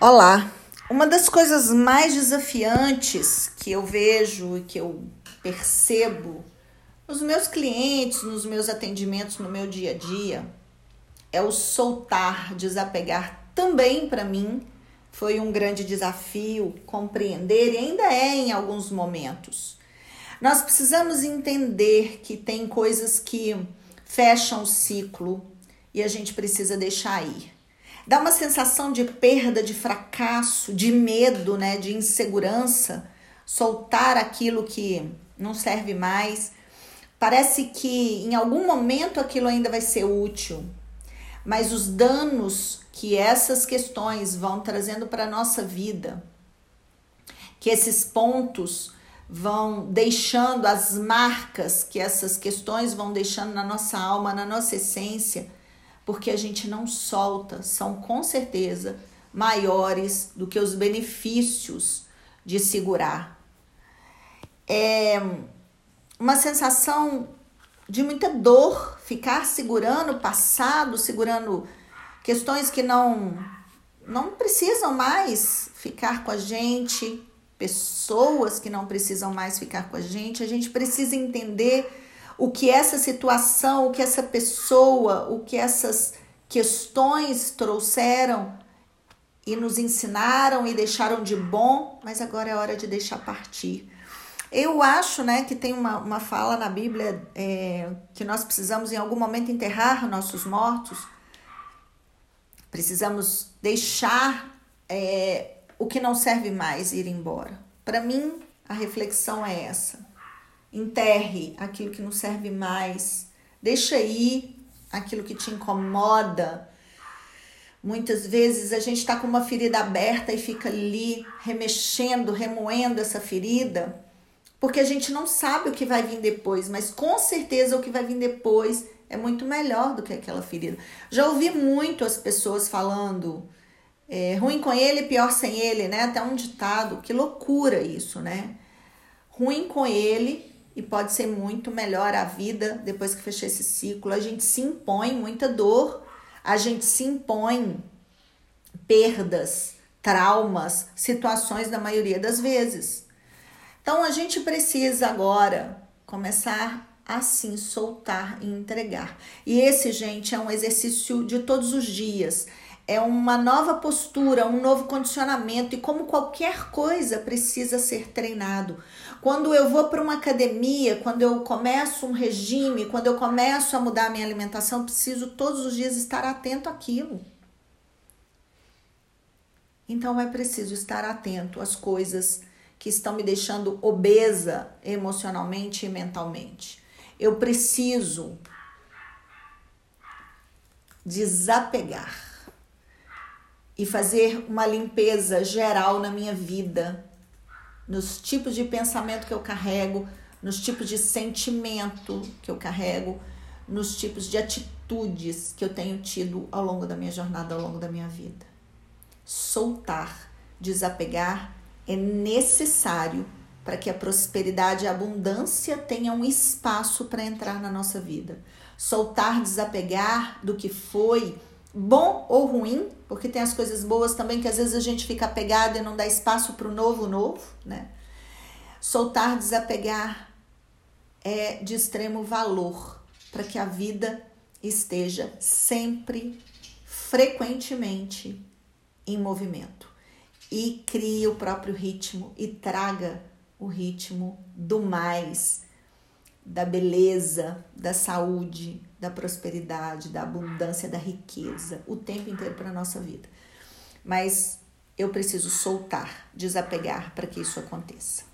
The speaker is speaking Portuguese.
Olá! Uma das coisas mais desafiantes que eu vejo e que eu percebo nos meus clientes, nos meus atendimentos, no meu dia a dia, é o soltar, desapegar. Também para mim foi um grande desafio compreender e ainda é em alguns momentos. Nós precisamos entender que tem coisas que fecham o ciclo e a gente precisa deixar ir. Dá uma sensação de perda, de fracasso, de medo, né, de insegurança, soltar aquilo que não serve mais. Parece que em algum momento aquilo ainda vai ser útil, mas os danos que essas questões vão trazendo para a nossa vida, que esses pontos vão deixando, as marcas que essas questões vão deixando na nossa alma, na nossa essência, porque a gente não solta, são com certeza maiores do que os benefícios de segurar. É uma sensação de muita dor ficar segurando o passado, segurando questões que não não precisam mais ficar com a gente, pessoas que não precisam mais ficar com a gente. A gente precisa entender o que essa situação, o que essa pessoa, o que essas questões trouxeram e nos ensinaram e deixaram de bom, mas agora é hora de deixar partir. Eu acho né, que tem uma, uma fala na Bíblia é, que nós precisamos em algum momento enterrar nossos mortos, precisamos deixar é, o que não serve mais ir embora. Para mim, a reflexão é essa. Enterre aquilo que não serve mais. Deixa aí aquilo que te incomoda. Muitas vezes a gente está com uma ferida aberta e fica ali remexendo, remoendo essa ferida, porque a gente não sabe o que vai vir depois, mas com certeza o que vai vir depois é muito melhor do que aquela ferida. Já ouvi muito as pessoas falando é, ruim com ele, pior sem ele, né? Até um ditado, que loucura isso, né? Ruim com ele, e pode ser muito melhor a vida depois que fechar esse ciclo. A gente se impõe muita dor, a gente se impõe perdas, traumas, situações da maioria das vezes. Então a gente precisa agora começar a sim soltar e entregar. E esse, gente, é um exercício de todos os dias é uma nova postura, um novo condicionamento e como qualquer coisa precisa ser treinado. Quando eu vou para uma academia, quando eu começo um regime, quando eu começo a mudar a minha alimentação, preciso todos os dias estar atento àquilo. Então é preciso estar atento às coisas que estão me deixando obesa emocionalmente e mentalmente. Eu preciso desapegar e fazer uma limpeza geral na minha vida, nos tipos de pensamento que eu carrego, nos tipos de sentimento que eu carrego, nos tipos de atitudes que eu tenho tido ao longo da minha jornada, ao longo da minha vida. Soltar, desapegar é necessário para que a prosperidade e a abundância tenham um espaço para entrar na nossa vida. Soltar, desapegar do que foi bom ou ruim, porque tem as coisas boas também que às vezes a gente fica apegado e não dá espaço para o novo novo, né? Soltar, desapegar é de extremo valor para que a vida esteja sempre, frequentemente em movimento e crie o próprio ritmo e traga o ritmo do mais da beleza, da saúde, da prosperidade, da abundância, da riqueza, o tempo inteiro para a nossa vida. Mas eu preciso soltar, desapegar para que isso aconteça.